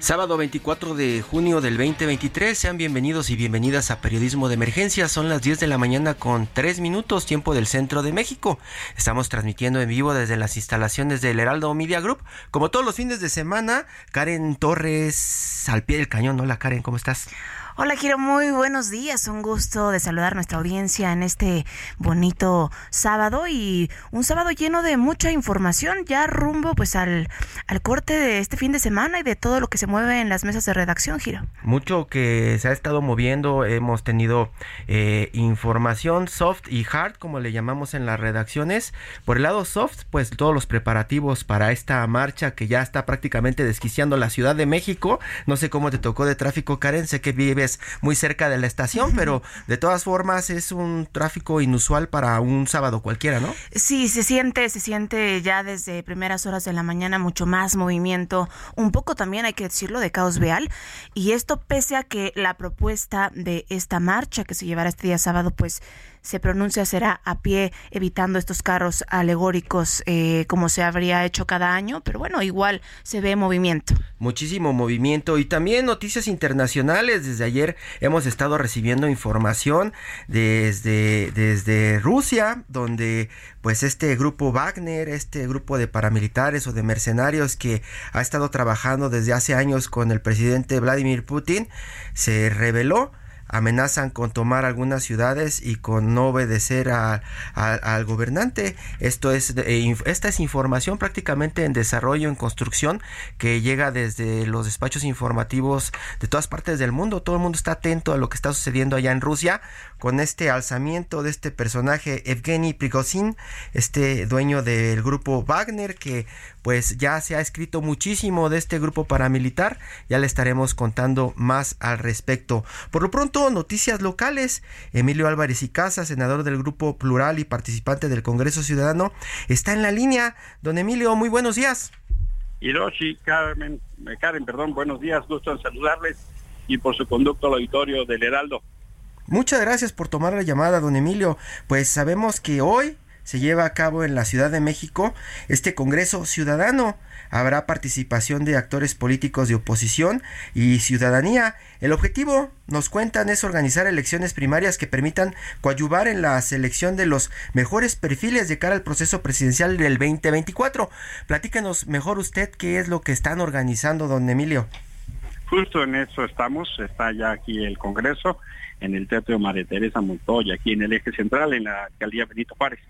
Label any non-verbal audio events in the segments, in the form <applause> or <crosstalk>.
Sábado 24 de junio del 2023, sean bienvenidos y bienvenidas a Periodismo de Emergencia. Son las 10 de la mañana con 3 minutos, tiempo del centro de México. Estamos transmitiendo en vivo desde las instalaciones del Heraldo Media Group. Como todos los fines de semana, Karen Torres al pie del cañón. Hola Karen, ¿cómo estás? Hola, Giro, muy buenos días. Un gusto de saludar a nuestra audiencia en este bonito sábado y un sábado lleno de mucha información, ya rumbo pues al, al corte de este fin de semana y de todo lo que se mueve en las mesas de redacción, Giro. Mucho que se ha estado moviendo, hemos tenido eh, información soft y hard, como le llamamos en las redacciones. Por el lado soft, pues todos los preparativos para esta marcha que ya está prácticamente desquiciando la Ciudad de México. No sé cómo te tocó de tráfico, Karen, sé que vives muy cerca de la estación, pero de todas formas es un tráfico inusual para un sábado cualquiera, ¿no? Sí, se siente, se siente ya desde primeras horas de la mañana mucho más movimiento, un poco también hay que decirlo de caos vial, y esto pese a que la propuesta de esta marcha que se llevará este día sábado, pues se pronuncia será a pie, evitando estos carros alegóricos eh, como se habría hecho cada año, pero bueno, igual se ve movimiento. Muchísimo movimiento y también noticias internacionales. Desde ayer hemos estado recibiendo información desde, desde Rusia, donde pues este grupo Wagner, este grupo de paramilitares o de mercenarios que ha estado trabajando desde hace años con el presidente Vladimir Putin, se reveló amenazan con tomar algunas ciudades y con no obedecer al gobernante. Esto es, eh, esta es información prácticamente en desarrollo, en construcción, que llega desde los despachos informativos de todas partes del mundo. Todo el mundo está atento a lo que está sucediendo allá en Rusia con este alzamiento de este personaje Evgeny Prigozhin, este dueño del grupo Wagner, que pues ya se ha escrito muchísimo de este grupo paramilitar. Ya le estaremos contando más al respecto. Por lo pronto, noticias locales. Emilio Álvarez y Casa, senador del Grupo Plural y participante del Congreso Ciudadano, está en la línea. Don Emilio, muy buenos días. Hiroshi, Carmen, eh, Karen, perdón, buenos días, gusto en saludarles y por su conducto al auditorio del Heraldo. Muchas gracias por tomar la llamada, don Emilio. Pues sabemos que hoy se lleva a cabo en la Ciudad de México este Congreso Ciudadano. Habrá participación de actores políticos de oposición y ciudadanía. El objetivo, nos cuentan, es organizar elecciones primarias que permitan coadyuvar en la selección de los mejores perfiles de cara al proceso presidencial del 2024. Platícanos mejor usted qué es lo que están organizando, don Emilio. Justo en eso estamos, está ya aquí el Congreso, en el Teatro María Teresa Montoya, aquí en el eje central, en la alcaldía Benito Juárez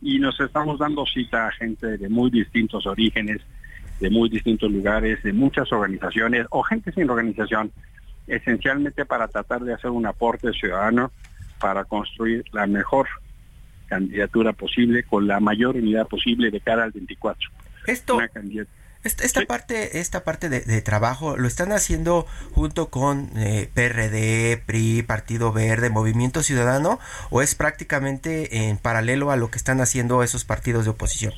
y nos estamos dando cita a gente de muy distintos orígenes, de muy distintos lugares, de muchas organizaciones o gente sin organización, esencialmente para tratar de hacer un aporte ciudadano para construir la mejor candidatura posible con la mayor unidad posible de cara al 24. Esto, esta, parte, esta parte de, trabajo lo están haciendo junto con eh, PRD, PRI, Partido Verde, Movimiento Ciudadano, o es prácticamente en paralelo a lo que están haciendo esos partidos de oposición.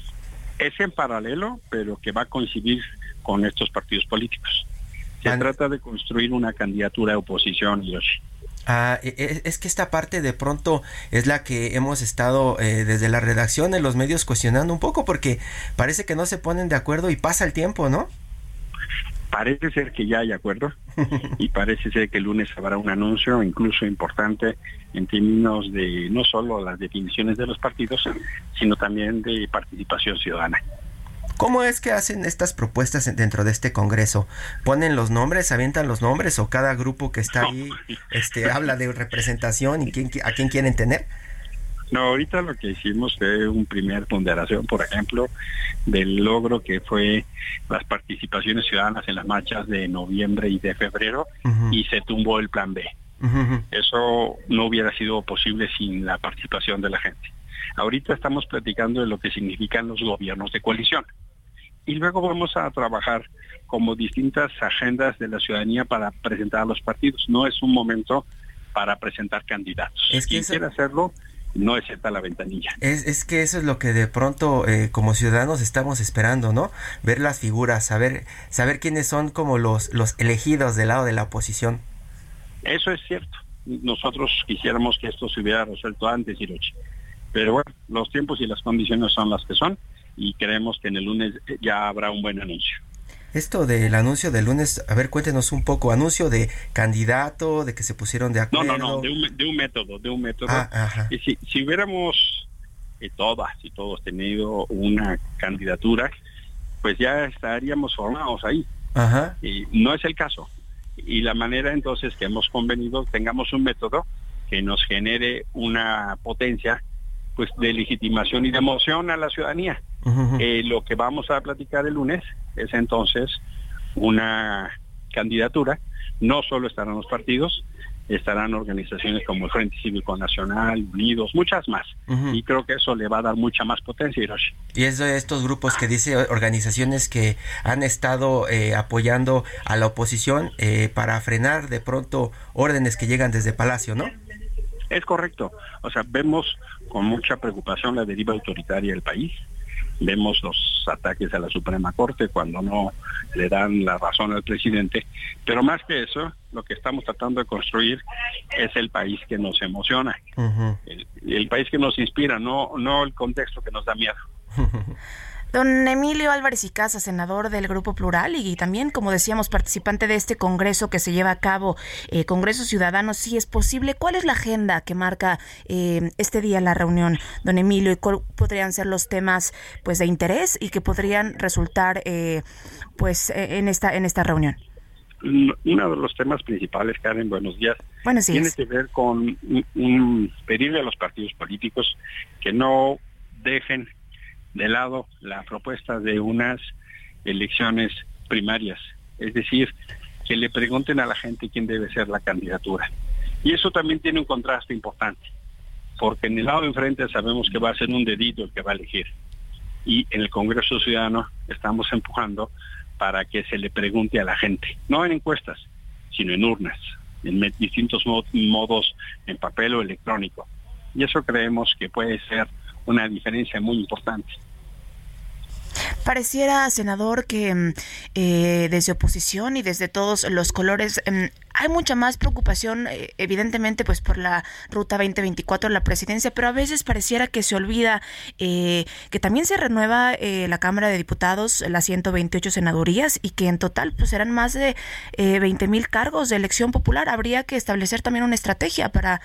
Es en paralelo, pero que va a coincidir con estos partidos políticos. Se trata de construir una candidatura de oposición, Yoshi. Ah, e, e, es que esta parte de pronto es la que hemos estado eh, desde la redacción en los medios cuestionando un poco porque parece que no se ponen de acuerdo y pasa el tiempo, ¿no? Parece ser que ya hay acuerdo y parece ser que el lunes habrá un anuncio incluso importante en términos de no solo las definiciones de los partidos, sino también de participación ciudadana. ¿Cómo es que hacen estas propuestas dentro de este Congreso? ¿Ponen los nombres, avientan los nombres o cada grupo que está ahí este, habla de representación y quién, a quién quieren tener? No, ahorita lo que hicimos fue un primer ponderación, por ejemplo, del logro que fue las participaciones ciudadanas en las marchas de noviembre y de febrero y se tumbó el plan B. Eso no hubiera sido posible sin la participación de la gente. Ahorita estamos platicando de lo que significan los gobiernos de coalición. Y luego vamos a trabajar como distintas agendas de la ciudadanía para presentar a los partidos. No es un momento para presentar candidatos. Es que Quien quiera hacerlo, no es cierta la ventanilla. Es, es, que eso es lo que de pronto eh, como ciudadanos estamos esperando, ¿no? Ver las figuras, saber, saber quiénes son como los, los elegidos del lado de la oposición. Eso es cierto. Nosotros quisiéramos que esto se hubiera resuelto antes, Hirochi. Pero bueno, los tiempos y las condiciones son las que son y creemos que en el lunes ya habrá un buen anuncio. Esto del anuncio del lunes, a ver, cuéntenos un poco, anuncio de candidato, de que se pusieron de acuerdo. No, no, no, de un, método, de un método. Ah, y si, si hubiéramos eh, todas y todos tenido una candidatura, pues ya estaríamos formados ahí. Ajá. Y no es el caso. Y la manera entonces que hemos convenido, tengamos un método que nos genere una potencia pues de legitimación y de emoción a la ciudadanía. Eh, lo que vamos a platicar el lunes es entonces una candidatura. No solo estarán los partidos, estarán organizaciones como el Frente Cívico Nacional, Unidos, muchas más. Y creo que eso le va a dar mucha más potencia, Hiroshi. Y es de estos grupos que dice organizaciones que han estado eh, apoyando a la oposición eh, para frenar de pronto órdenes que llegan desde Palacio, ¿no? Es correcto. O sea, vemos con mucha preocupación la deriva autoritaria del país. Vemos los ataques a la Suprema Corte cuando no le dan la razón al presidente. Pero más que eso, lo que estamos tratando de construir es el país que nos emociona, el, el, país que nos inspira, no, no el contexto que nos da miedo. <laughs> Don Emilio Álvarez y Casa, senador del Grupo Plural y también, como decíamos, participante de este congreso que se lleva a cabo, eh, Congreso Ciudadano, si es posible, ¿cuál es la agenda que marca eh, este día la reunión, don Emilio, y cuáles podrían ser los temas pues de interés y que podrían resultar eh, pues en esta en esta reunión? Uno de los temas principales, Karen, buenos días, buenos tiene que ver con pedirle a los partidos políticos que no dejen de lado la propuesta de unas elecciones primarias, es decir, que le pregunten a la gente quién debe ser la candidatura. Y eso también tiene un contraste importante, porque en el lado de enfrente sabemos que va a ser un dedito el que va a elegir. Y en el Congreso Ciudadano estamos empujando para que se le pregunte a la gente, no en encuestas, sino en urnas, en distintos modos, en papel o electrónico. Y eso creemos que puede ser una diferencia muy importante. Pareciera, senador, que mm, eh, desde oposición y desde todos los colores mm, hay mucha más preocupación, eh, evidentemente, pues por la ruta 2024, la presidencia, pero a veces pareciera que se olvida eh, que también se renueva la Cámara de Diputados, las 128 senadurías, y que en total pues serán más de 20 mil cargos de elección popular. Habría que establecer también una estrategia para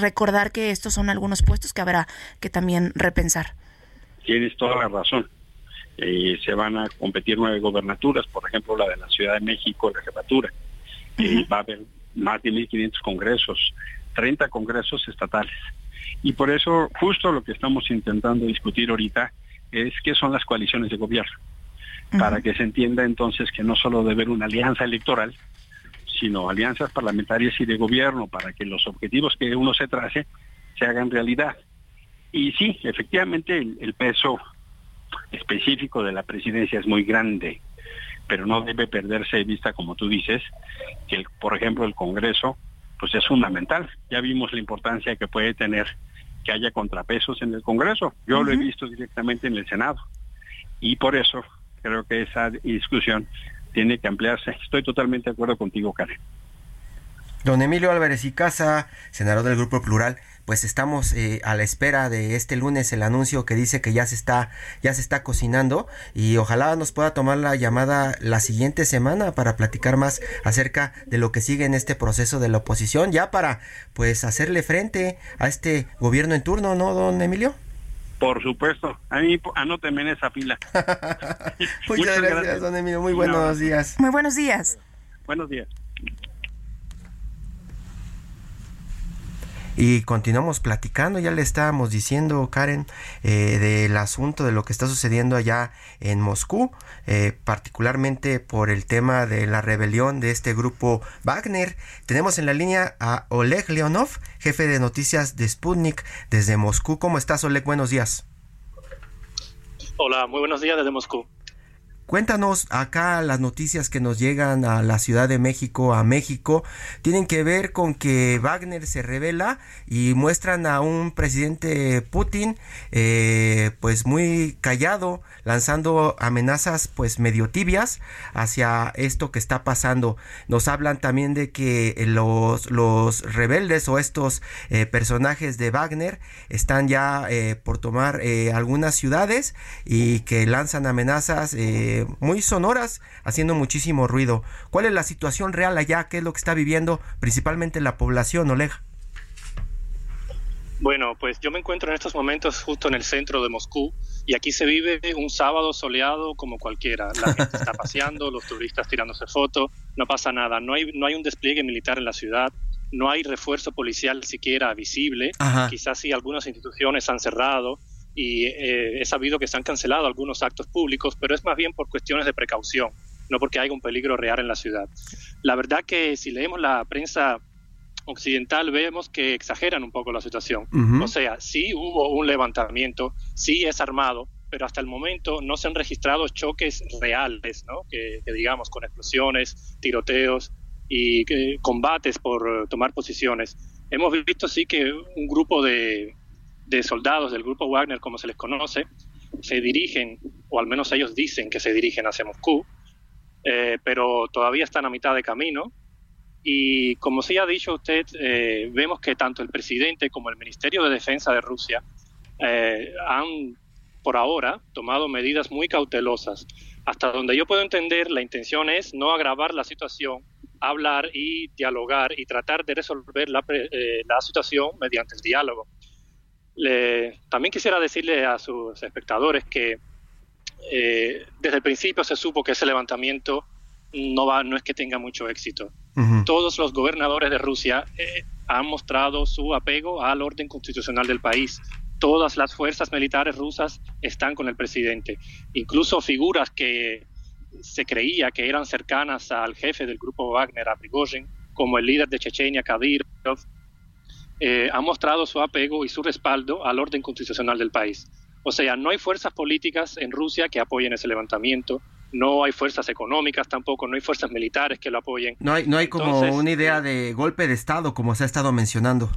recordar que estos son algunos puestos que habrá que también repensar. Tienes toda la razón. Eh, se van a competir nueve gobernaturas, por ejemplo la de la Ciudad de México, la jefatura. Eh, va a haber más de 1.500 congresos, 30 congresos estatales. Y por eso justo lo que estamos intentando discutir ahorita es qué son las coaliciones de gobierno, para que se entienda entonces que no solo debe haber una alianza electoral, sino alianzas parlamentarias y de gobierno para que los objetivos que uno se trace se hagan realidad. Y sí, efectivamente el peso específico de la presidencia es muy grande, pero no debe perderse de vista, como tú dices, que, por ejemplo, el Congreso pues es fundamental. Ya vimos la importancia que puede tener que haya contrapesos en el Congreso. Yo lo he visto directamente en el Senado. Y por eso creo que esa discusión tiene que ampliarse. Estoy totalmente de acuerdo contigo, Karen. Don Emilio Álvarez y Casa, senador del Grupo Plural, pues estamos eh, a la espera de este lunes el anuncio que dice que ya se está ya se está cocinando y ojalá nos pueda tomar la llamada la siguiente semana para platicar más acerca de lo que sigue en este proceso de la oposición ya para pues hacerle frente a este gobierno en turno, ¿no, don Emilio? Por supuesto. A mí, anóteme en esa fila. <laughs> <laughs> Muchas, gracias, don Emilio. Muy buenos días. Muy buenos días. Buenos días. Y continuamos platicando, ya le estábamos diciendo, Karen, eh, del asunto de lo que está sucediendo allá en Moscú, eh, particularmente por el tema de la rebelión de este grupo Wagner. Tenemos en la línea a Oleg Leonov, jefe de noticias de Sputnik desde Moscú. ¿Cómo estás, Oleg? Buenos días. Hola, muy buenos días desde Moscú. Cuéntanos acá las noticias que nos llegan a la Ciudad de México, a México, tienen que ver con que Wagner se revela y muestran a un presidente Putin eh, pues muy callado, lanzando amenazas pues medio tibias hacia esto que está pasando. Nos hablan también de que los, los rebeldes o estos eh, personajes de Wagner están ya eh, por tomar algunas ciudades y que lanzan amenazas muy sonoras, haciendo muchísimo ruido. ¿Cuál es la situación real allá? ¿Qué es lo que está viviendo principalmente la población, Oleg? Bueno, pues yo me encuentro en estos momentos justo en el centro de Moscú y aquí se vive un sábado soleado como cualquiera. La gente está <laughs> paseando, los turistas tirándose fotos, no pasa nada. No hay, no hay un despliegue militar en la ciudad, no hay refuerzo policial siquiera visible. Quizás sí algunas instituciones han cerrado, y eh, he sabido que se han cancelado algunos actos públicos, pero es más bien por cuestiones de precaución, no porque haya un peligro real en la ciudad. La verdad que si leemos la prensa occidental vemos que exageran un poco la situación. O sea, sí hubo un levantamiento, sí es armado, pero hasta el momento no se han registrado choques reales, ¿no? que, digamos con explosiones, tiroteos y combates por tomar posiciones. Hemos visto sí que un grupo de de soldados del grupo Wagner, como se les conoce, se dirigen, o al menos ellos dicen que se dirigen hacia Moscú, eh, pero todavía están a mitad de camino. Y como sí ha dicho usted, eh, vemos que tanto el presidente como el Ministerio de Defensa de Rusia eh, han, por ahora, tomado medidas muy cautelosas. Hasta donde yo puedo entender, la intención es no agravar la situación, hablar y dialogar y tratar de resolver la situación mediante el diálogo también quisiera decirle a sus espectadores que eh, desde el principio se supo que ese levantamiento no, va, no es que tenga mucho éxito. Todos los gobernadores de Rusia eh, han mostrado su apego al orden constitucional del país. Todas las fuerzas militares rusas están con el presidente. Incluso figuras que se creía que eran cercanas al jefe del grupo Wagner, a Prigozhin, como el líder de Chechenia, Kadyrov, eh, ha mostrado su apego y su respaldo al orden constitucional del país. O sea, no hay fuerzas políticas en Rusia que apoyen ese levantamiento, no hay fuerzas económicas tampoco, no hay fuerzas militares que lo apoyen. No hay, no hay como una idea de golpe de Estado, como se ha estado mencionando.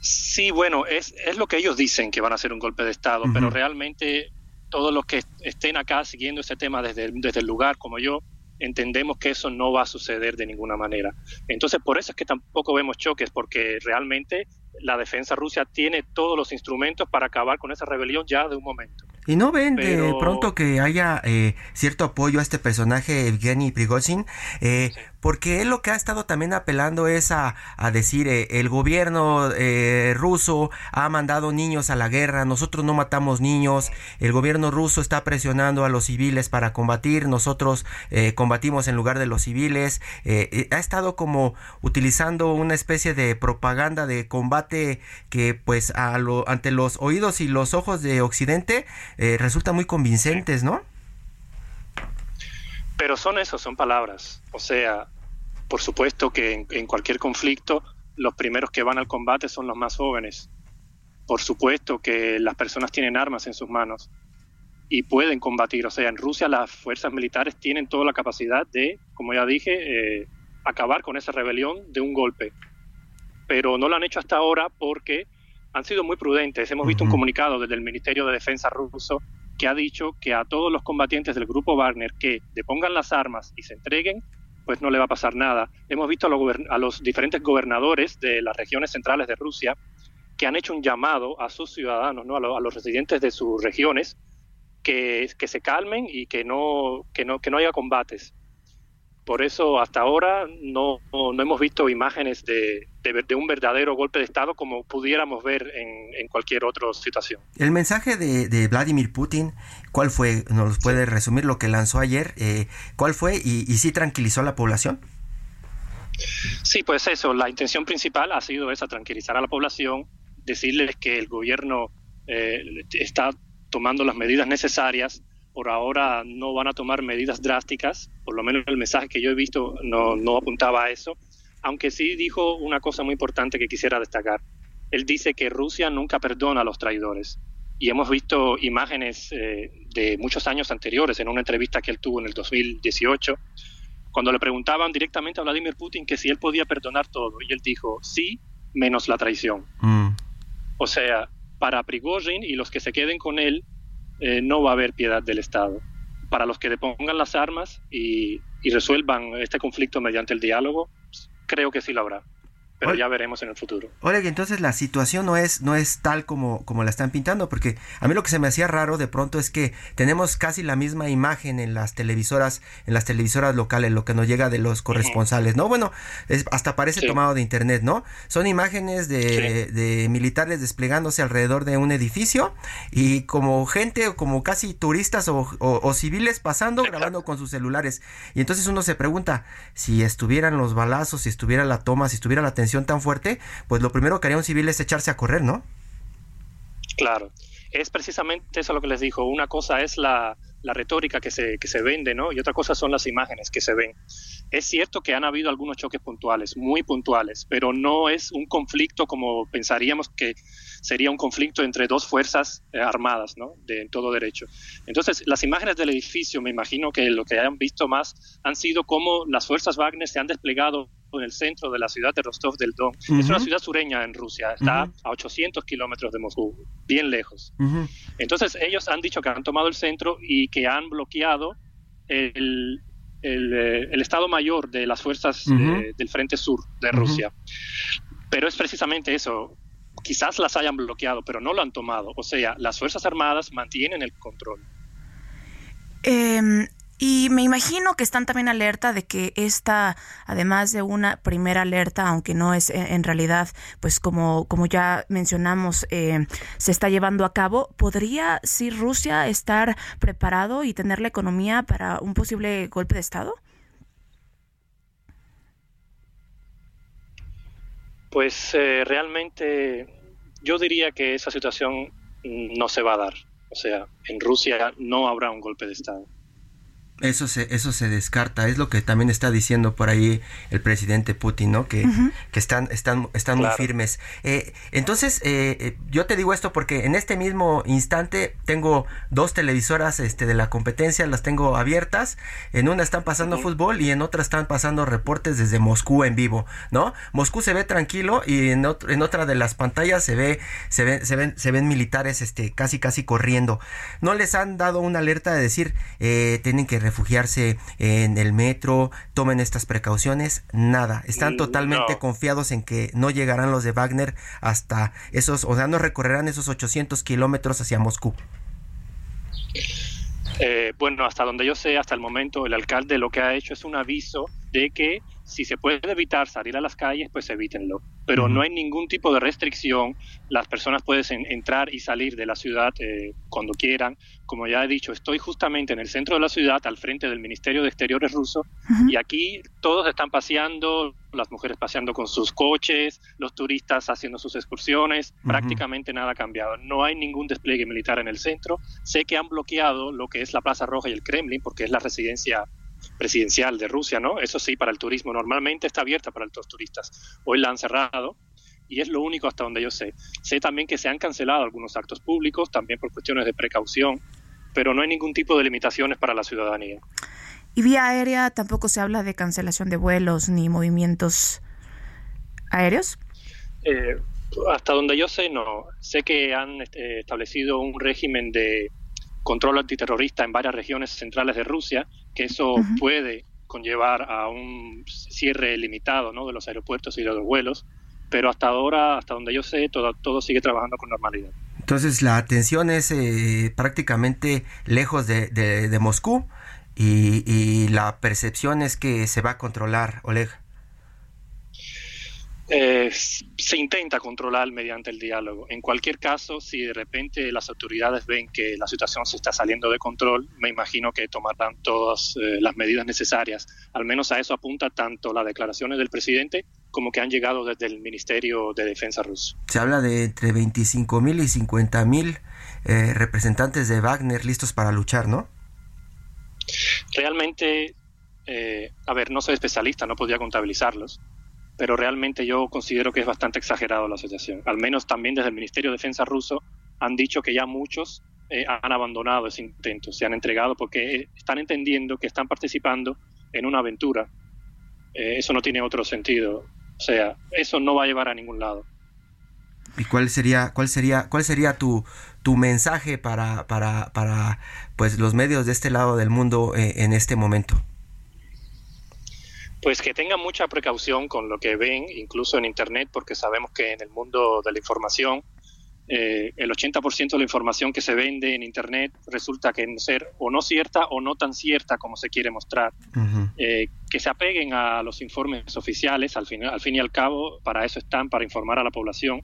Sí, bueno, es, es lo que ellos dicen que van a hacer un golpe de Estado, pero realmente todos los que estén acá siguiendo ese tema desde, desde el lugar, como yo, entendemos que eso no va a suceder de ninguna manera. Entonces, por eso es que tampoco vemos choques, porque realmente la defensa rusa tiene todos los instrumentos para acabar con esa rebelión ya de un momento. ¿Y no ven de pronto que haya eh, cierto apoyo a este personaje, Evgeny Prigozhin? Eh, porque él lo que ha estado también apelando es a, decir, eh, el gobierno ruso ha mandado niños a la guerra, nosotros no matamos niños, el gobierno ruso está presionando a los civiles para combatir, nosotros combatimos en lugar de los civiles, ha estado como utilizando una especie de propaganda de combate que pues a lo, ante los oídos y los ojos de Occidente eh, resulta muy convincentes, ¿no? Pero son eso, son palabras. O sea, por supuesto que en, cualquier conflicto los primeros que van al combate son los más jóvenes. Por supuesto que las personas tienen armas en sus manos y pueden combatir. O sea, en Rusia las fuerzas militares tienen toda la capacidad de, como ya dije, eh, acabar con esa rebelión de un golpe. Pero no lo han hecho hasta ahora porque han sido muy prudentes. Hemos visto un comunicado desde el Ministerio de Defensa ruso que ha dicho que a todos los combatientes del grupo Wagner que depongan las armas y se entreguen, pues no le va a pasar nada. Hemos visto a los, diferentes gobernadores de las regiones centrales de Rusia que han hecho un llamado a sus ciudadanos, ¿no? a, los residentes de sus regiones, que, que se calmen y que no, que, no, que no haya combates. Por eso hasta ahora no, no, hemos visto imágenes de, de, un verdadero golpe de Estado como pudiéramos ver en, en cualquier otra situación. El mensaje de, de, Vladimir Putin, ¿cuál fue? ¿Nos puede resumir lo que lanzó ayer? Eh, ¿Cuál fue? ¿Y, ¿Y sí tranquilizó a la población? Sí, pues eso, la intención principal ha sido esa, tranquilizar a la población, decirles que el gobierno eh, está tomando las medidas necesarias, por ahora no van a tomar medidas drásticas, por lo menos el mensaje que yo he visto no, no apuntaba a eso, aunque sí dijo una cosa muy importante que quisiera destacar. Él dice que Rusia nunca perdona a los traidores. Y hemos visto imágenes eh, de muchos años anteriores en una entrevista que él tuvo en el 2018, cuando le preguntaban directamente a Vladimir Putin que si él podía perdonar todo, y él dijo, sí, menos la traición. Mm. O sea, para Prigozhin y los que se queden con él, eh, no va a haber piedad del Estado. Para los que depongan las armas y, y resuelvan este conflicto mediante el diálogo, creo que sí lo habrá pero ya veremos en el futuro. Oye, entonces la situación no es, no es tal como, como la están pintando, porque a mí lo que se me hacía raro de pronto es que tenemos casi la misma imagen en las televisoras, en las televisoras locales, lo que nos llega de los corresponsales, ¿no? Bueno, es, hasta parece tomado de internet, ¿no? Son imágenes de, de, militares desplegándose alrededor de un edificio y como gente o como casi turistas o, o, civiles pasando, grabando con sus celulares. Y entonces uno se pregunta, si estuvieran los balazos, si estuviera la toma, si estuviera la tan fuerte, pues lo primero que haría un civil es echarse a correr, ¿no? Claro, es precisamente eso lo que les dijo. Una cosa es la, la retórica que se, que se vende, ¿no? Y otra cosa son las imágenes que se ven. Es cierto que han habido algunos choques puntuales, muy puntuales, pero no es un conflicto como pensaríamos que sería un conflicto entre dos fuerzas eh, armadas, ¿no? De en todo derecho. Entonces, las imágenes del edificio, me imagino que lo que hayan visto más han sido cómo las fuerzas Wagner se han desplegado en el centro de la ciudad de Rostov del Don. Es una ciudad sureña en Rusia, está a 800 kilómetros de Moscú, bien lejos. Entonces ellos han dicho que han tomado el centro y que han bloqueado el, el, eh, Estado Mayor de las fuerzas eh, del Frente Sur de Rusia. Pero es precisamente eso. Quizás las hayan bloqueado, pero no lo han tomado. O sea, las Fuerzas Armadas mantienen el control. Eh, y me imagino que están también alerta de que esta, además de una primera alerta, aunque no es eh, en realidad, pues como, como ya mencionamos, eh, se está llevando a cabo, ¿podría sí Rusia estar preparado y tener la economía para un posible golpe de Estado? Pues eh, realmente yo diría que esa situación no se va a dar. O sea, en Rusia no habrá un golpe de Estado. Eso se, eso se descarta, es lo que también está diciendo por ahí el presidente Putin, ¿no? Que, que están, están, están muy firmes. Eh, entonces, eh, eh, yo te digo esto porque en este mismo instante tengo dos televisoras este, de la competencia, las tengo abiertas. En una están pasando fútbol y en otra están pasando reportes desde Moscú en vivo, ¿no? Moscú se ve tranquilo y en, en otra de las pantallas se ve, se ven, se ven, se ven militares, este, casi, casi corriendo. No les han dado una alerta de decir, tienen que refugiarse en el metro, tomen estas precauciones, nada. Están mm, totalmente confiados en que no llegarán los de Wagner hasta esos, o sea, no recorrerán esos 800 kilómetros hacia Moscú. Eh, bueno, hasta donde yo sé, hasta el momento, el alcalde lo que ha hecho es un aviso de que si se puede evitar salir a las calles, pues evítenlo. Pero no hay ningún tipo de restricción. Las personas pueden entrar y salir de la ciudad eh, cuando quieran. Como ya he dicho, estoy justamente en el centro de la ciudad, al frente del Ministerio de Exteriores ruso, y aquí todos están paseando, las mujeres paseando con sus coches, los turistas haciendo sus excursiones. Prácticamente nada ha cambiado. No hay ningún despliegue militar en el centro. Sé que han bloqueado lo que es la Plaza Roja y el Kremlin, porque es la residencia presidencial de Rusia, ¿no? Eso sí, para el turismo normalmente está abierta para los turistas. Hoy la han cerrado y es lo único hasta donde yo sé. Sé también que se han cancelado algunos actos públicos, también por cuestiones de precaución, pero no hay ningún tipo de limitaciones para la ciudadanía. ¿Y vía aérea tampoco se habla de cancelación de vuelos ni movimientos aéreos? Eh, hasta donde yo sé, no. Sé que han este, establecido un régimen de control antiterrorista en varias regiones centrales de Rusia, que eso puede conllevar a un cierre limitado ¿no? de los aeropuertos y de los vuelos, pero hasta ahora, hasta donde yo sé, todo, todo sigue trabajando con normalidad. Entonces la atención es eh, prácticamente lejos de, de, Moscú y, la percepción es que se va a controlar, Oleg. Eh, se intenta controlar mediante el diálogo. En cualquier caso, si de repente las autoridades ven que la situación se está saliendo de control, me imagino que tomarán todas eh, las medidas necesarias. Al menos a eso apunta tanto las declaraciones del presidente como que han llegado desde el Ministerio de Defensa ruso. Se habla de entre 25 mil y 50 mil eh, representantes de Wagner listos para luchar, ¿no? Realmente, eh, a ver, no soy especialista, no podía contabilizarlos, pero realmente yo considero que es bastante exagerado la asociación. Al menos también desde el Ministerio de Defensa ruso han dicho que ya muchos eh, han abandonado ese intento, se han entregado porque están entendiendo que están participando en una aventura. Eh, eso no tiene otro sentido. O sea, eso no va a llevar a ningún lado. ¿Y cuál sería, cuál sería, cuál sería tu, tu mensaje para, para, para pues los medios de este lado del mundo eh, en este momento? Pues que tengan mucha precaución con lo que ven, incluso en Internet, porque sabemos que en el mundo de la información, eh, el 80% de la información que se vende en Internet resulta que ser o no cierta o no tan cierta como se quiere mostrar. Eh, que se apeguen a los informes oficiales, al fin, al fin y al cabo, para eso están, para informar a la población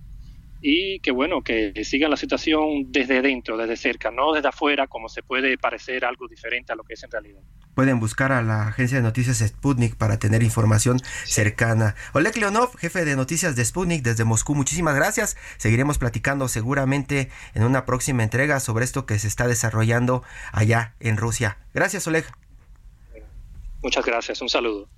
y que bueno, que sigan la situación desde dentro, desde cerca, no desde afuera, como se puede parecer algo diferente a lo que es en realidad. Pueden buscar a la agencia de noticias Sputnik para tener información cercana. Oleg Leonov, jefe de noticias de Sputnik desde Moscú, muchísimas gracias. Seguiremos platicando seguramente en una próxima entrega sobre esto que se está desarrollando allá en Rusia. Gracias, Oleg. Muchas gracias, un saludo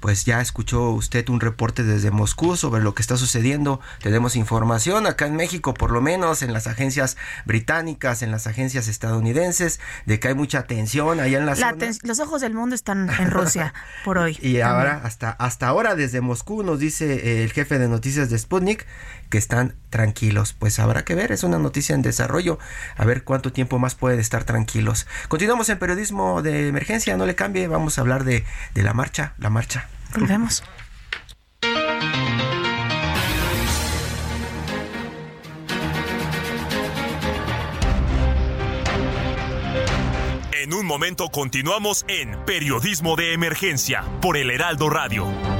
pues ya escuchó usted un reporte desde Moscú sobre lo que está sucediendo. Tenemos información acá en México, por lo menos en las agencias británicas, en las agencias estadounidenses, de que hay mucha tensión allá en la, zona. Los ojos del mundo están en Rusia <laughs> por hoy. Y ahora, hasta, hasta ahora, desde Moscú, nos dice el jefe de noticias de Sputnik que están tranquilos. Pues habrá que ver, es una noticia en desarrollo, a ver cuánto tiempo más pueden estar tranquilos. Continuamos en periodismo de emergencia, no le cambie, vamos a hablar de, de la marcha, la marcha Volvemos. En un momento continuamos en Periodismo de Emergencia por el Heraldo Radio.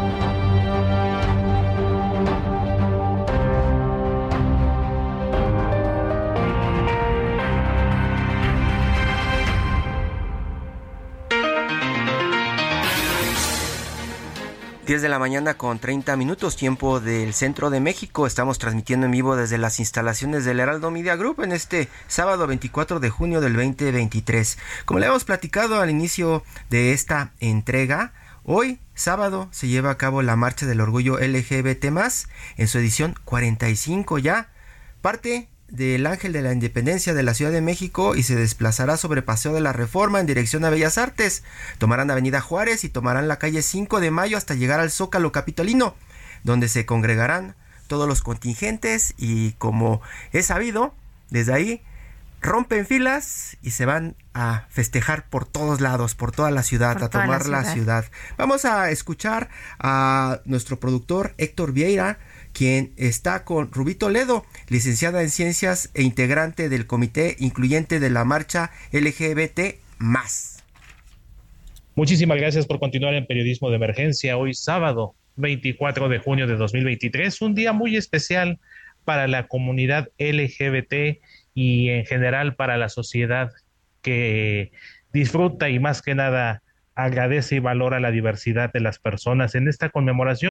De la mañana con 30 minutos tiempo del centro de México. Estamos transmitiendo en vivo desde las instalaciones del Heraldo Media Group en este sábado 24 de junio del 2023. Como le hemos platicado al inicio de esta entrega, hoy sábado se lleva a cabo la Marcha del Orgullo LGBT en su edición 45 ya. Parte del Ángel de la Independencia de la Ciudad de México y se desplazará sobre Paseo de la Reforma en dirección a Bellas Artes. Tomarán Avenida Juárez y tomarán la calle 5 de Mayo hasta llegar al Zócalo Capitolino, donde se congregarán todos los contingentes y como es sabido, desde ahí rompen filas y se van a festejar por todos lados, por toda la ciudad, a tomar la ciudad. Vamos a escuchar a nuestro productor Héctor Vieira, quien está con Rubito Ledo, licenciada en Ciencias e integrante del Comité Incluyente de la Marcha LGBT. Muchísimas gracias por continuar en Periodismo de Emergencia. Hoy sábado 24 de junio de 2023, un día muy especial para la comunidad LGBT y en general para la sociedad que disfruta y más que nada agradece y valora la diversidad de las personas en esta conmemoración.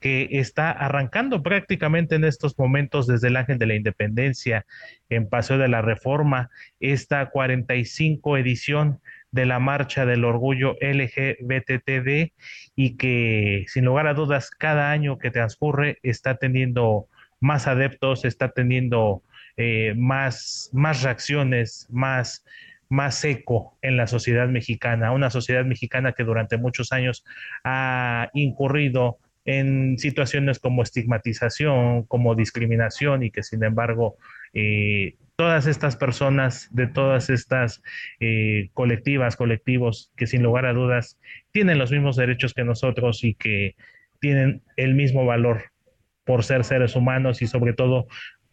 que está arrancando prácticamente en estos momentos desde el Ángel de la Independencia en Paseo de la Reforma, esta 45 edición de la Marcha del Orgullo LGBTD y que sin lugar a dudas cada año que transcurre está teniendo más adeptos, está teniendo eh, más, más reacciones, más, más eco en la sociedad mexicana, una sociedad mexicana que durante muchos años ha incurrido en situaciones como estigmatización, como discriminación y que sin embargo eh, todas estas personas de todas estas eh, colectivas, colectivos que sin lugar a dudas tienen los mismos derechos que nosotros y que tienen el mismo valor por ser seres humanos y sobre todo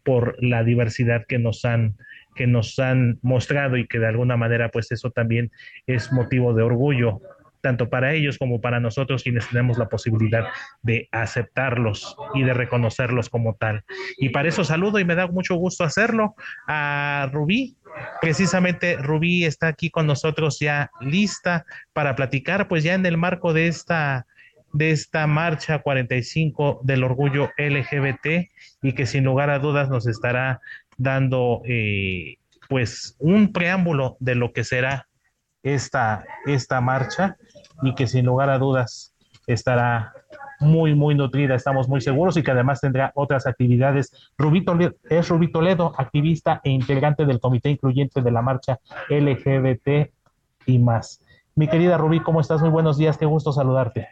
por la diversidad que nos han que nos han mostrado y que de alguna manera pues eso también es motivo de orgullo tanto para ellos como para nosotros quienes tenemos la posibilidad de aceptarlos y de reconocerlos como tal. Y para eso saludo y me da mucho gusto hacerlo a Rubí. Precisamente Rubí está aquí con nosotros ya lista para platicar, pues ya en el marco de esta de esta marcha 45 del orgullo LGBT y que sin lugar a dudas nos estará dando eh, pues un preámbulo de lo que será esta, esta marcha y que sin lugar a dudas estará muy, muy nutrida, estamos muy seguros y que además tendrá otras actividades. Rubí Toledo, es Rubí Toledo, activista e integrante del comité incluyente de la marcha LGBT y más. Mi querida Rubí, ¿cómo estás? Muy buenos días, qué gusto saludarte.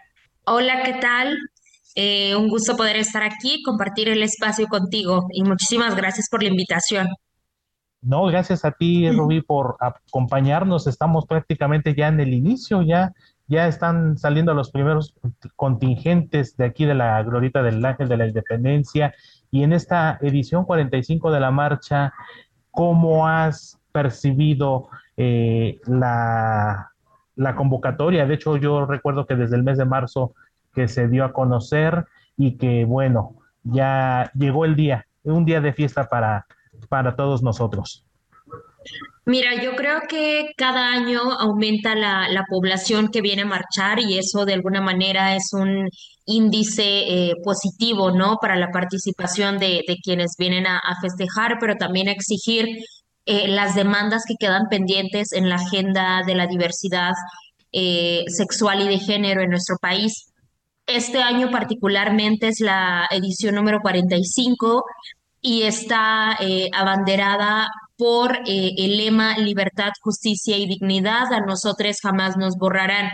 Hola, ¿qué tal? Eh, un gusto poder estar aquí, compartir el espacio contigo y muchísimas gracias por la invitación. No, gracias a ti, Rubí, por acompañarnos. Estamos prácticamente ya en el inicio, ya, ya están saliendo los primeros contingentes de aquí de la Glorita del Ángel de la Independencia. Y en esta edición 45 de la marcha, ¿cómo has percibido eh, la, la convocatoria. De hecho, yo recuerdo que desde el mes de marzo que se dio a conocer y que, bueno, ya llegó el día, un día de fiesta para, para todos nosotros. Mira, yo creo que cada año aumenta la, la, población que viene a marchar y eso de alguna manera es un índice eh, positivo, ¿no? Para la participación de, de quienes vienen a, festejar, pero también exigir eh, las demandas que quedan pendientes en la agenda de la diversidad eh, sexual y de género en nuestro país. Este año particularmente es la edición número 45 y está abanderada por el lema Libertad, Justicia y Dignidad. A nosotros jamás nos borrarán.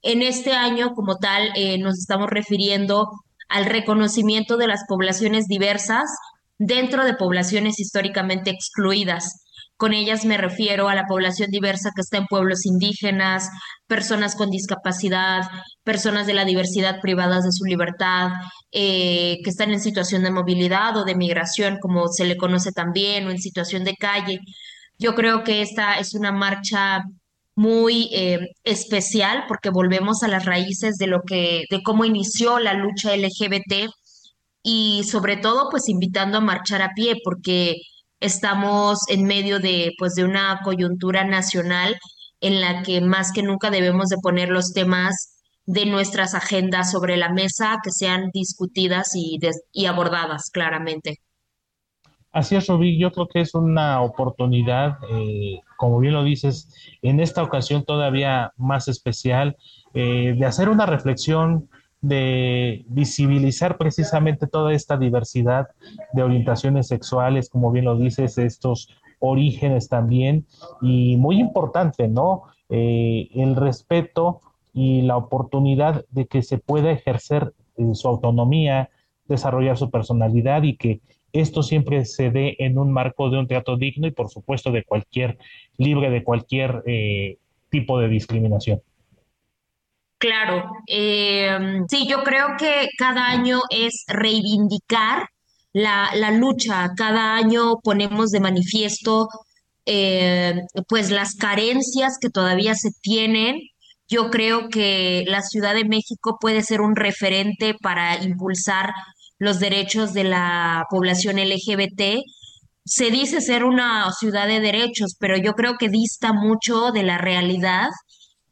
En este año, como tal, nos estamos refiriendo al reconocimiento de las poblaciones diversas dentro de poblaciones históricamente excluidas. Con ellas me refiero a la población diversa que está en pueblos indígenas, personas con discapacidad, personas de la diversidad privadas de su libertad, eh, que están en situación de movilidad o de migración, como se le conoce también, o en situación de calle. Yo creo que esta es una marcha muy eh, especial porque volvemos a las raíces de lo que, de cómo inició la lucha LGBT y sobre todo pues invitando a marchar a pie porque estamos en medio de, pues, de una coyuntura nacional en la que más que nunca debemos de poner los temas de nuestras agendas sobre la mesa, que sean discutidas y, y abordadas claramente. Así es, Rubí, yo creo que es una oportunidad, eh, como bien lo dices, en esta ocasión todavía más especial, eh, de hacer una reflexión de visibilizar precisamente toda esta diversidad de orientaciones sexuales, como bien lo dices, estos orígenes también, y muy importante, ¿no? Eh, el respeto y la oportunidad de que se pueda ejercer eh, su autonomía, desarrollar su personalidad y que esto siempre se dé en un marco de un trato digno y por supuesto de cualquier, libre de cualquier eh, tipo de discriminación. Claro, eh, sí, yo creo que cada año es reivindicar la, la lucha, cada año ponemos de manifiesto eh, pues las carencias que todavía se tienen. Yo creo que la Ciudad de México puede ser un referente para impulsar los derechos de la población LGBT. Se dice ser una ciudad de derechos, pero yo creo que dista mucho de la realidad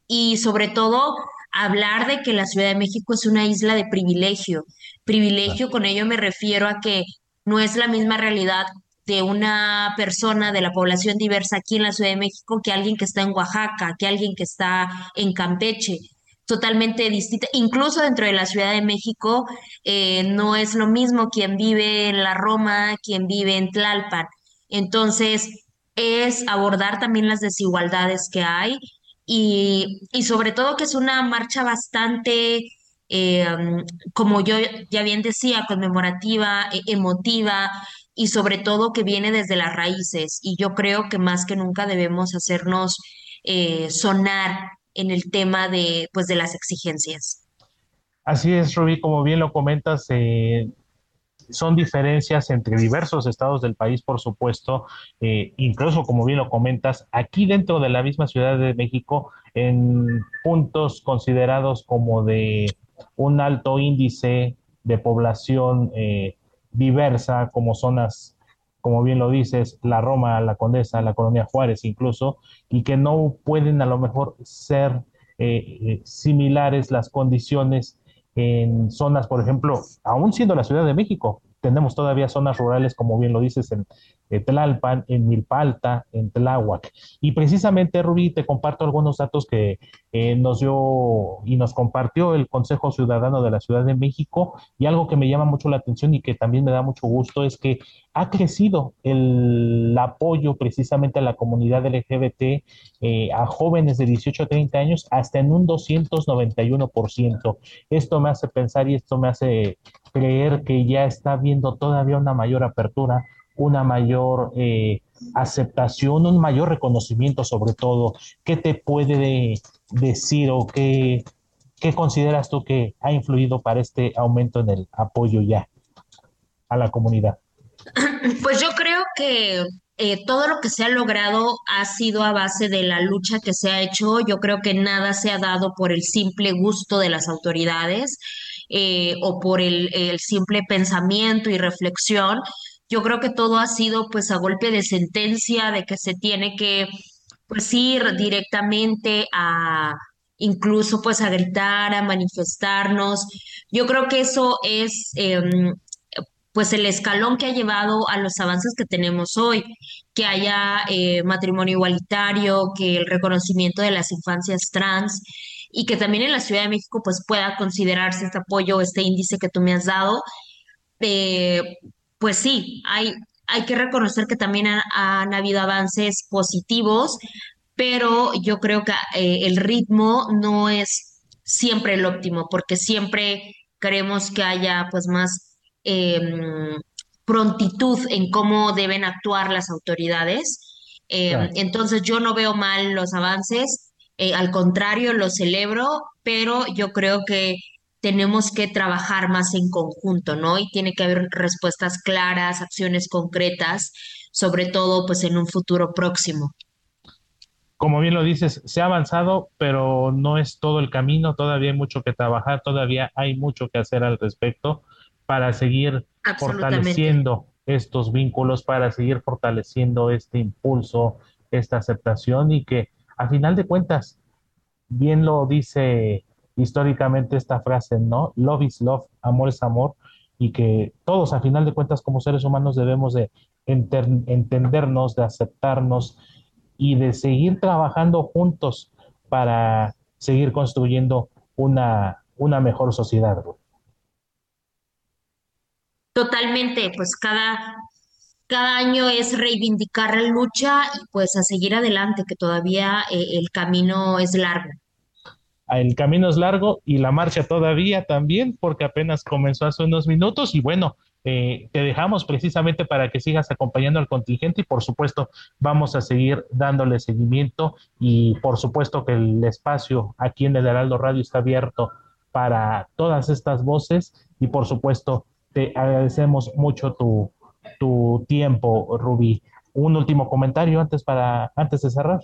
y sobre todo hablar de que la Ciudad de México es una isla de privilegio. Privilegio, con ello me refiero a que no es la misma realidad de una persona de la población diversa aquí en la Ciudad de México que alguien que está en Oaxaca, que alguien que está en Campeche totalmente distinta. Incluso dentro de la Ciudad de México eh, no es lo mismo quien vive en la Roma, quien vive en Tlalpan. Entonces, es abordar también las desigualdades que hay y, y sobre todo que es una marcha bastante, eh, como yo ya bien decía, conmemorativa, e, emotiva y sobre todo que viene desde las raíces. Y yo creo que más que nunca debemos hacernos eh, sonar en el tema de, pues, de las exigencias. Así es, Rubí, como bien lo comentas, eh, son diferencias entre diversos estados del país, por supuesto, eh, incluso como bien lo comentas, aquí dentro de la misma Ciudad de México, en puntos considerados como de un alto índice de población eh, diversa, como zonas, como bien lo dices, la Roma, la Condesa, la Colonia Juárez incluso, y que no pueden a lo mejor ser eh, similares las condiciones en zonas, por ejemplo, aún siendo la Ciudad de México, tenemos todavía zonas rurales, como bien lo dices, en Tlalpan, en Milpalta, en Tláhuac. Y precisamente, Rubí, te comparto algunos datos que eh, nos dio y nos compartió el Consejo Ciudadano de la Ciudad de México. Y algo que me llama mucho la atención y que también me da mucho gusto es que ha crecido el apoyo precisamente a la comunidad LGBT, eh, a jóvenes de 18 a 30 años, hasta en un 291%. Esto me hace pensar y esto me hace creer que ya está viendo todavía una mayor apertura una mayor eh, aceptación, un mayor reconocimiento sobre todo. ¿Qué te puede decir o qué, qué consideras tú que ha influido para este aumento en el apoyo ya a la comunidad? <clears throat> Pues yo creo que eh, todo lo que se ha logrado ha sido a base de la lucha que se ha hecho. Yo creo que nada se ha dado por el simple gusto de las autoridades eh, o por el, el simple pensamiento y reflexión, yo creo que todo ha sido pues a golpe de sentencia, de que se tiene que pues ir directamente a incluso pues a gritar, a manifestarnos. Yo creo que eso es em, pues el escalón que ha llevado a los avances que tenemos hoy, que haya eh, matrimonio igualitario, que el reconocimiento de las infancias trans y que también en la Ciudad de México pues pueda considerarse este apoyo, este índice que tú me has dado. Eh, pues sí, hay, hay que reconocer que también han habido avances positivos, pero yo creo que eh, el ritmo no es siempre el óptimo, porque siempre queremos que haya pues más em, prontitud en cómo deben actuar las autoridades. Em, entonces yo no veo mal los avances, eh, al contrario, los celebro, pero yo creo que tenemos que trabajar más en conjunto, ¿no? Y tiene que haber respuestas claras, acciones concretas, sobre todo pues en un futuro próximo. Como bien lo dices, se ha avanzado, pero no es todo el camino, todavía hay mucho que trabajar, todavía hay mucho que hacer al respecto para seguir fortaleciendo estos vínculos, para seguir fortaleciendo este impulso, esta aceptación y que a final de cuentas, bien lo dice históricamente esta frase, ¿no? Love is love, amor es amor, y que todos, a final de cuentas, como seres humanos debemos de entendernos, de aceptarnos y de seguir trabajando juntos para seguir construyendo una, una mejor sociedad. Totalmente, pues cada, cada año es reivindicar la lucha y pues a seguir adelante, que todavía eh, el camino es largo el camino es largo y la marcha todavía también, porque apenas comenzó hace unos minutos y bueno, eh, te dejamos precisamente para que sigas acompañando al contingente y por supuesto vamos a seguir dándole seguimiento y por supuesto que el espacio aquí en el Heraldo Radio está abierto para todas estas voces y por supuesto te agradecemos mucho tu, tu tiempo, Rubí. Un último comentario antes para antes de cerrar.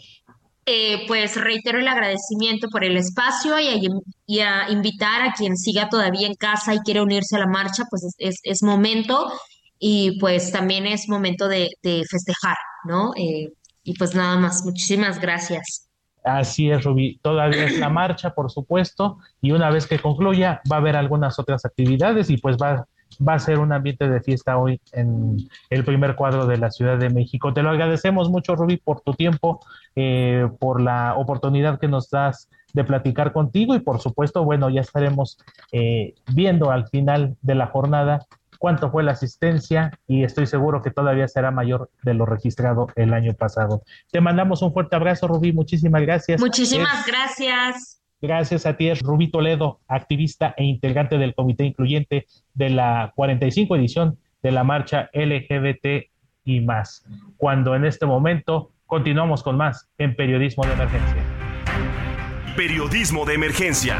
Eh, pues reitero el agradecimiento por el espacio y a, invitar a quien siga todavía en casa y quiere unirse a la marcha, pues es, momento y pues también es momento de, festejar, ¿no? Eh, y pues nada más, muchísimas gracias. Así es, Rubí. Todavía es la marcha, por supuesto, y una vez que concluya va a haber algunas otras actividades y pues va, va a ser un ambiente de fiesta hoy en el primer cuadro de la Ciudad de México. Te lo agradecemos mucho, Rubí, por tu tiempo, eh, por la oportunidad que nos das de platicar contigo y por supuesto, bueno, ya estaremos eh, viendo al final de la jornada cuánto fue la asistencia y estoy seguro que todavía será mayor de lo registrado el año pasado. Te mandamos un fuerte abrazo, Rubí. Muchísimas gracias. Muchísimas gracias. Gracias a ti, Rubí Toledo, activista e integrante del comité incluyente de la 45 edición de la marcha LGBT y más. Cuando en este momento continuamos con más en Periodismo de Emergencia. Periodismo de Emergencia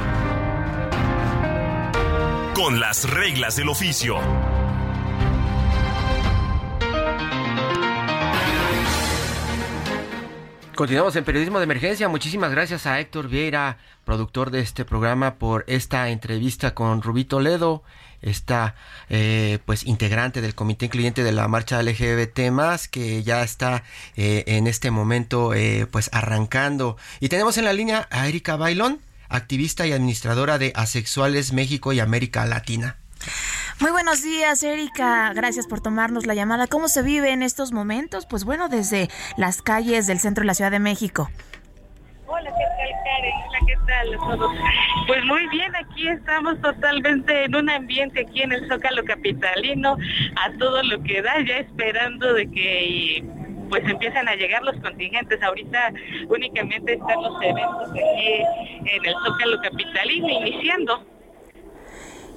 con las reglas del oficio. Continuamos en Periodismo de Emergencia. Muchísimas gracias a Héctor Vieira, productor de este programa, por esta entrevista con Rubí Toledo, esta eh, pues integrante del comité incluyente de la marcha LGBT que ya está eh, en este momento eh, pues arrancando. Y tenemos en la línea a Erika Bailón activista y administradora de Asexuales México y América Latina. Muy buenos días, Erika. Gracias por tomarnos la llamada. ¿Cómo se vive en estos momentos? Pues bueno, desde las calles del centro de la Ciudad de México. Hola, ¿qué tal, Karen? Hola, ¿qué tal Pues muy bien, aquí estamos totalmente en un ambiente aquí en el Zócalo Capitalino, a todo lo que da, ya esperando de que pues empiezan a llegar los contingentes. Ahorita únicamente están los eventos aquí en el Zócalo Capitalino iniciando.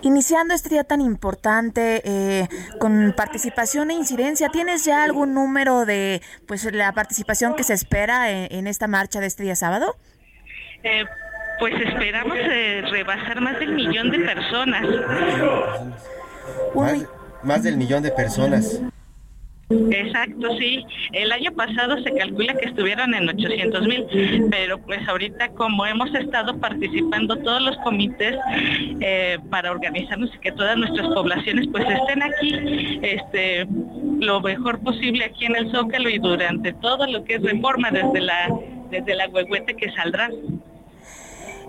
Iniciando este día tan importante eh, con participación e incidencia, ¿tienes ya algún número de pues la participación que se espera en, esta marcha de este día sábado? Eh, pues esperamos eh, rebasar más del millón de personas. más del millón de personas. Exacto, sí. El año pasado se calcula que estuvieron en 800 mil, pero pues ahorita como hemos estado participando todos los comités eh, para organizarnos y que todas nuestras poblaciones pues estén aquí, este, lo mejor posible aquí en el Zócalo y durante todo lo que es reforma desde la desde la que saldrá.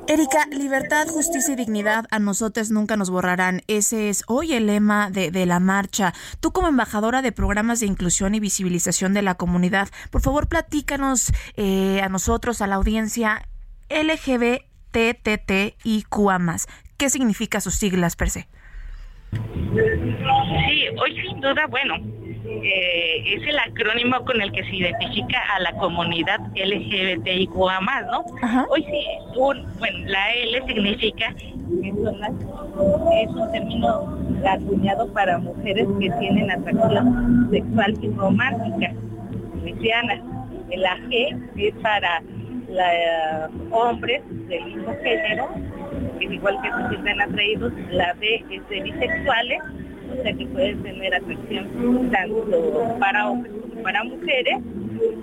Erika, libertad, justicia y dignidad a nosotros nunca nos borrarán. Ese es hoy el lema de, la marcha. Tú como embajadora de programas de inclusión y visibilización de la comunidad, por favor platícanos eh, a nosotros, a la audiencia, LGBTTIQA+. ¿Qué significa sus siglas per se? Sí, hoy sin duda, bueno, eh, es el acrónimo con el que se identifica a la comunidad LGBTIQA+, ¿no? Hoy sí, un, bueno, la L significa es un término acuñado para mujeres que tienen atracción sexual y romántica, cristiana. La G es para la, hombres del mismo género, que igual que se sienten atraídos, la B es de bisexuales, o sea que pueden tener atracción tanto para hombres como para mujeres.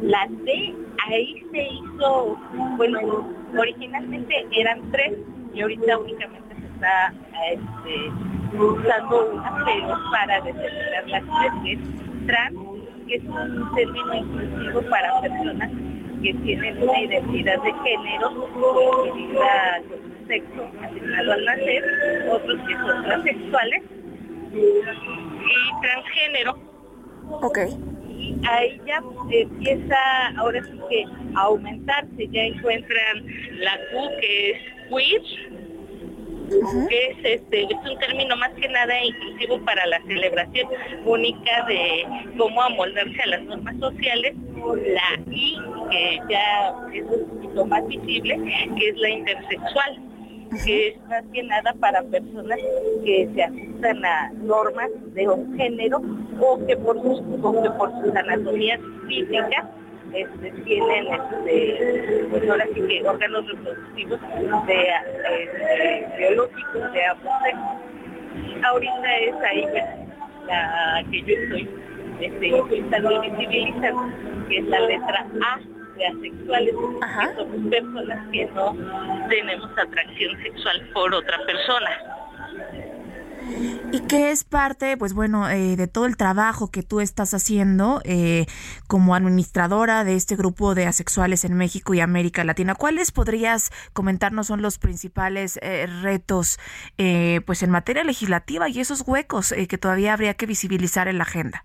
La D, ahí se hizo, bueno, originalmente eran tres y ahorita únicamente se está este, usando una, pero para determinar las tres, que es trans, que es un término inclusivo para personas que tienen una identidad de género definida con un sexo asignado al nacer, otros que son transexuales y transgénero. Ok. Y ahí ya empieza ahora sí que a aumentarse, ya encuentran la Q que es queer, que es este es un término más que nada inclusivo para la celebración única de cómo amoldarse a las normas sociales, la I, que ya es un poquito más visible, que es la intersexual que es más que nada para personas que se ajustan a normas de un género o que por sus, por sus anatomías físicas este, tienen este, pues ahora sí que órganos reproductivos de, este, biológicos de ambos sexos. Ahorita es ahí la que yo estoy este, impulsando y visibilizando, que es la letra A de asexuales, que somos personas que no tenemos atracción sexual por otra persona. Y que es parte, pues bueno, eh, de todo el trabajo que tú estás haciendo eh, como administradora de este grupo de asexuales en México y América Latina. ¿Cuáles podrías comentarnos son los principales eh, retos pues en materia legislativa y esos huecos que todavía habría que visibilizar en la agenda?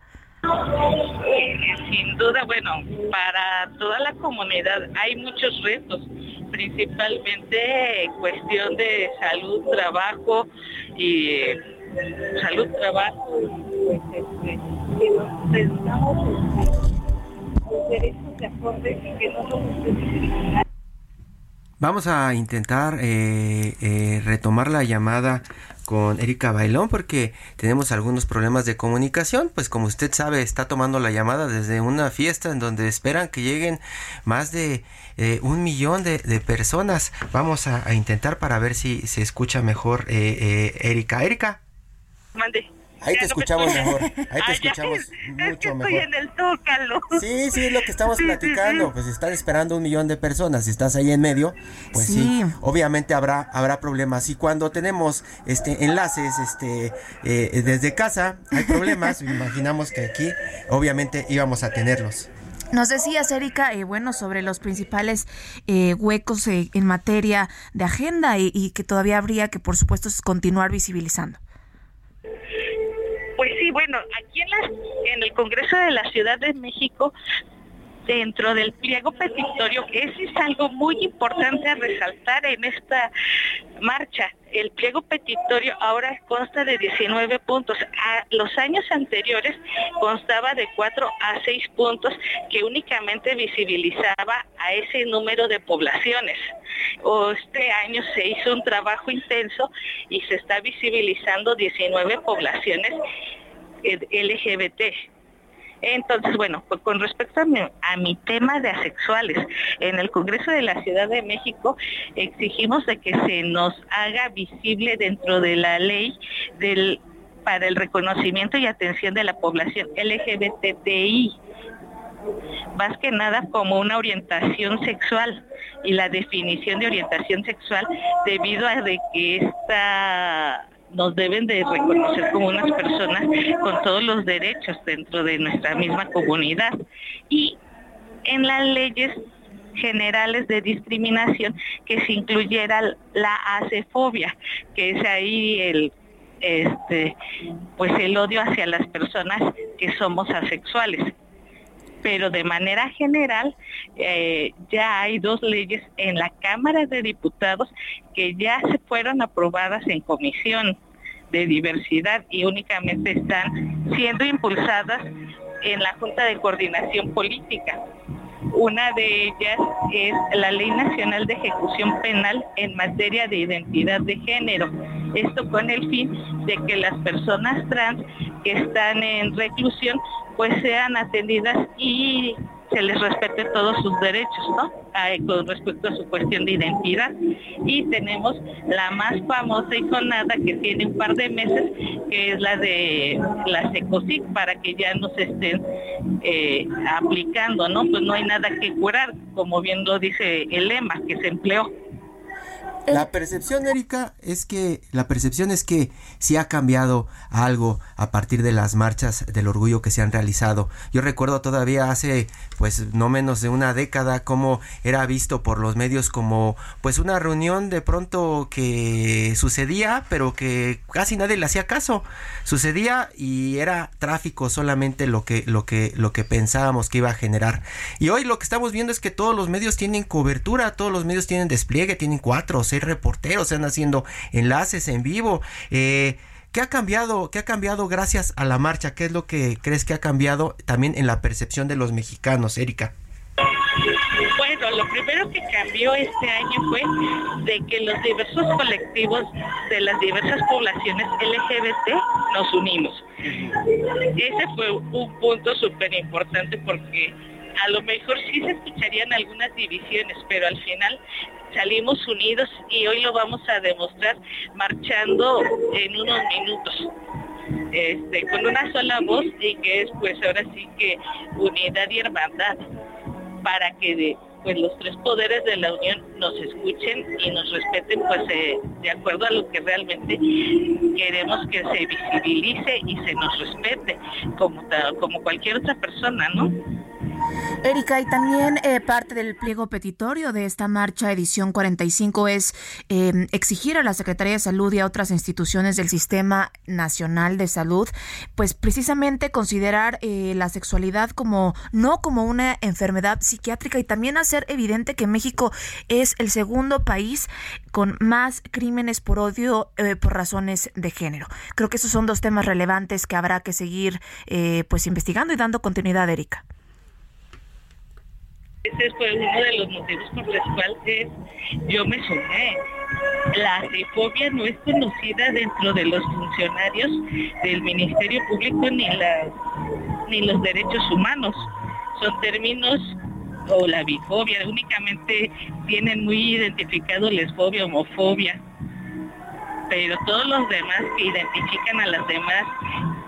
Sin duda, bueno, para toda la comunidad hay muchos retos, principalmente cuestión de salud, trabajo y salud, trabajo. Vamos a intentar eh, eh, retomar la llamada con Erika Bailón porque tenemos algunos problemas de comunicación. Pues como usted sabe, está tomando la llamada desde una fiesta en donde esperan que lleguen más de eh, un millón de, personas. Vamos a, intentar para ver si se escucha mejor Erika. Erika. Mande. Ahí te escuchamos mejor. Ahí te escuchamos mucho mejor. Estoy en el tócalo. Sí, sí, es lo que estamos platicando. Pues están esperando un millón de personas. Si estás ahí en medio, pues sí, obviamente habrá habrá problemas. Y cuando tenemos este enlaces este eh, desde casa, hay problemas. <laughs> Imaginamos que aquí, obviamente, íbamos a tenerlos. Nos decías, Erika, eh, bueno, sobre los principales eh, huecos en materia de agenda y, y que todavía habría que, por supuesto, continuar visibilizando. Pues sí, bueno, aquí en, en el Congreso de la Ciudad de México dentro del pliego petitorio, ese es algo muy importante a resaltar en esta marcha. El pliego petitorio ahora consta de 19 puntos. A los años anteriores constaba de 4 a 6 puntos que únicamente visibilizaba a ese número de poblaciones. Este año se hizo un trabajo intenso y se está visibilizando 19 poblaciones LGBT entonces, bueno, pues con respecto a mi, tema de asexuales, en el Congreso de la Ciudad de México exigimos de que se nos haga visible dentro de la ley para el reconocimiento y atención de la población LGBTI más que nada como una orientación sexual y la definición de orientación sexual debido a de que esta nos deben de reconocer como unas personas con todos los derechos dentro de nuestra misma comunidad. Y en las leyes generales de discriminación que se incluyera la acefobia, que es ahí el este pues el odio hacia las personas que somos asexuales pero de manera general eh, ya hay dos leyes en la Cámara de Diputados que ya se fueron aprobadas en comisión de diversidad y únicamente están siendo impulsadas en la Junta de Coordinación Política. Una de ellas es la Ley Nacional de Ejecución Penal en materia de identidad de género. Esto con el fin de que las personas trans que están en reclusión pues sean atendidas y se les respete todos sus derechos, ¿no? con respecto a su cuestión de identidad. Y tenemos la más famosa y sonada que tiene un par de meses, que es la de la SECOSIC, para que ya no se estén eh, aplicando, ¿no? Pues no hay nada que curar, como bien lo dice el lema que se empleó. La percepción, Erika, es que la percepción es que sí ha cambiado algo a partir de las marchas del orgullo que se han realizado. Yo recuerdo todavía hace pues no menos de una década cómo era visto por los medios como pues una reunión de pronto que sucedía, pero que casi nadie le hacía caso. Sucedía y era tráfico solamente lo que lo que lo que pensábamos que iba a generar. Y hoy lo que estamos viendo es que todos los medios tienen cobertura, todos los medios tienen despliegue, tienen cuatro ser reporteros, están haciendo enlaces en vivo. Eh, ¿Qué ha cambiado? ¿Qué ha cambiado gracias a la marcha? ¿Qué es lo que crees que ha cambiado también en la percepción de los mexicanos, Erika? Bueno, lo primero que cambió este año fue de que los diversos colectivos de las diversas poblaciones LGBT nos unimos. Ese fue un punto súper importante porque a lo mejor sí se escucharían algunas divisiones, pero al final salimos unidos y hoy lo vamos a demostrar marchando en unos minutos. Este, con una sola voz y que es pues ahora sí que unidad y hermandad para que pues los tres poderes de la Unión nos escuchen y nos respeten pues eh, de acuerdo a lo que realmente queremos que se visibilice y se nos respete como, como cualquier otra persona, ¿no? Erika, y también eh, parte del pliego petitorio de esta marcha edición 45 es em, exigir a la Secretaría de Salud y a otras instituciones del Sistema Nacional de Salud, pues precisamente considerar eh, la sexualidad como no como una enfermedad psiquiátrica y también hacer evidente que México es el segundo país con más crímenes por odio eh, por razones de género. Creo que esos son dos temas relevantes que habrá que seguir pues investigando y dando continuidad, Erika. Ese fue uno de los motivos por los cuales yo me sumé. La xenofobia no es conocida dentro de los funcionarios del Ministerio Público ni, ni los derechos humanos. Son términos o la bifobia, únicamente tienen muy identificado lesfobia, homofobia, pero todos los demás que identifican a las demás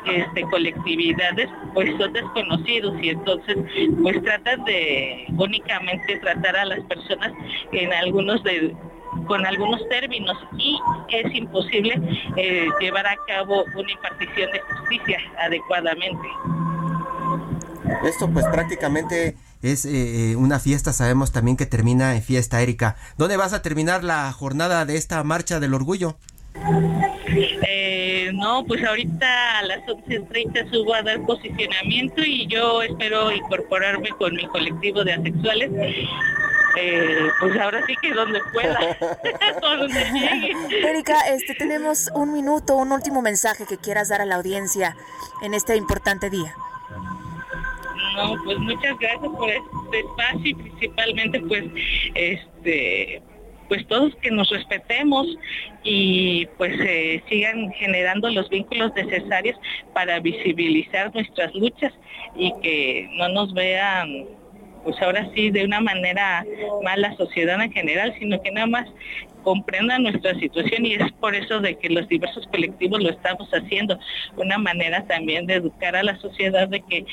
este, colectividades pues son desconocidos y entonces pues tratan de únicamente tratar a las personas en algunos de con algunos términos y es imposible eh, llevar a cabo una impartición de justicia adecuadamente. Esto pues prácticamente es eh, eh, una fiesta, sabemos también que termina en fiesta, Erika. ¿Dónde vas a terminar la jornada de esta marcha del orgullo? Eh, no, pues ahorita a las 11.30 subo a dar posicionamiento y yo espero incorporarme con mi colectivo de asexuales. Eh, pues ahora sí que donde pueda, <laughs> donde llegue. Erika, este, tenemos un minuto, un último mensaje que quieras dar a la audiencia en este importante día. No, pues muchas gracias por este espacio y principalmente pues este pues todos que nos respetemos y pues eh, sigan generando los vínculos necesarios para visibilizar nuestras luchas y que no nos vean pues ahora sí de una manera mal la sociedad en general, sino que nada más comprendan nuestra situación y es por eso de que los diversos colectivos lo estamos haciendo, una manera también de educar a la sociedad de que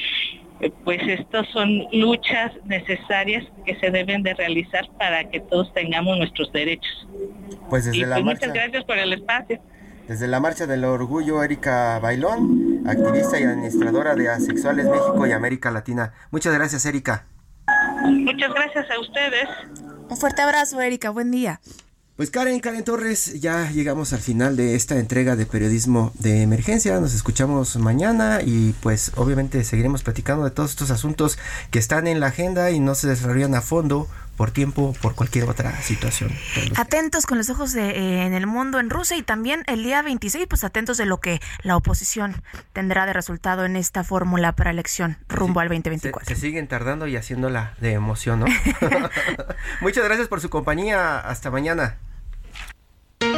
pues estas son luchas necesarias que se deben de realizar para que todos tengamos nuestros derechos. Pues desde la pues, marcha, muchas gracias por el espacio. Desde la Marcha del Orgullo, Erika Bailón, activista y administradora de Asexuales México y América Latina. Muchas gracias, Erika. Muchas gracias a ustedes. Un fuerte abrazo, Erika. Buen día. Pues Karen, Karen Torres, ya llegamos al final de esta entrega de periodismo de emergencia. Nos escuchamos mañana y pues obviamente seguiremos platicando de todos estos asuntos que están en la agenda y no se desarrollan a fondo por tiempo, por cualquier otra situación. Atentos con los ojos de, eh, en el mundo en Rusia y también el día 26, pues atentos de lo que la oposición tendrá de resultado en esta fórmula para elección rumbo al 2024. Se, se, siguen tardando y haciéndola de emoción, ¿no? <laughs> <laughs> Muchas gracias por su compañía. Hasta mañana.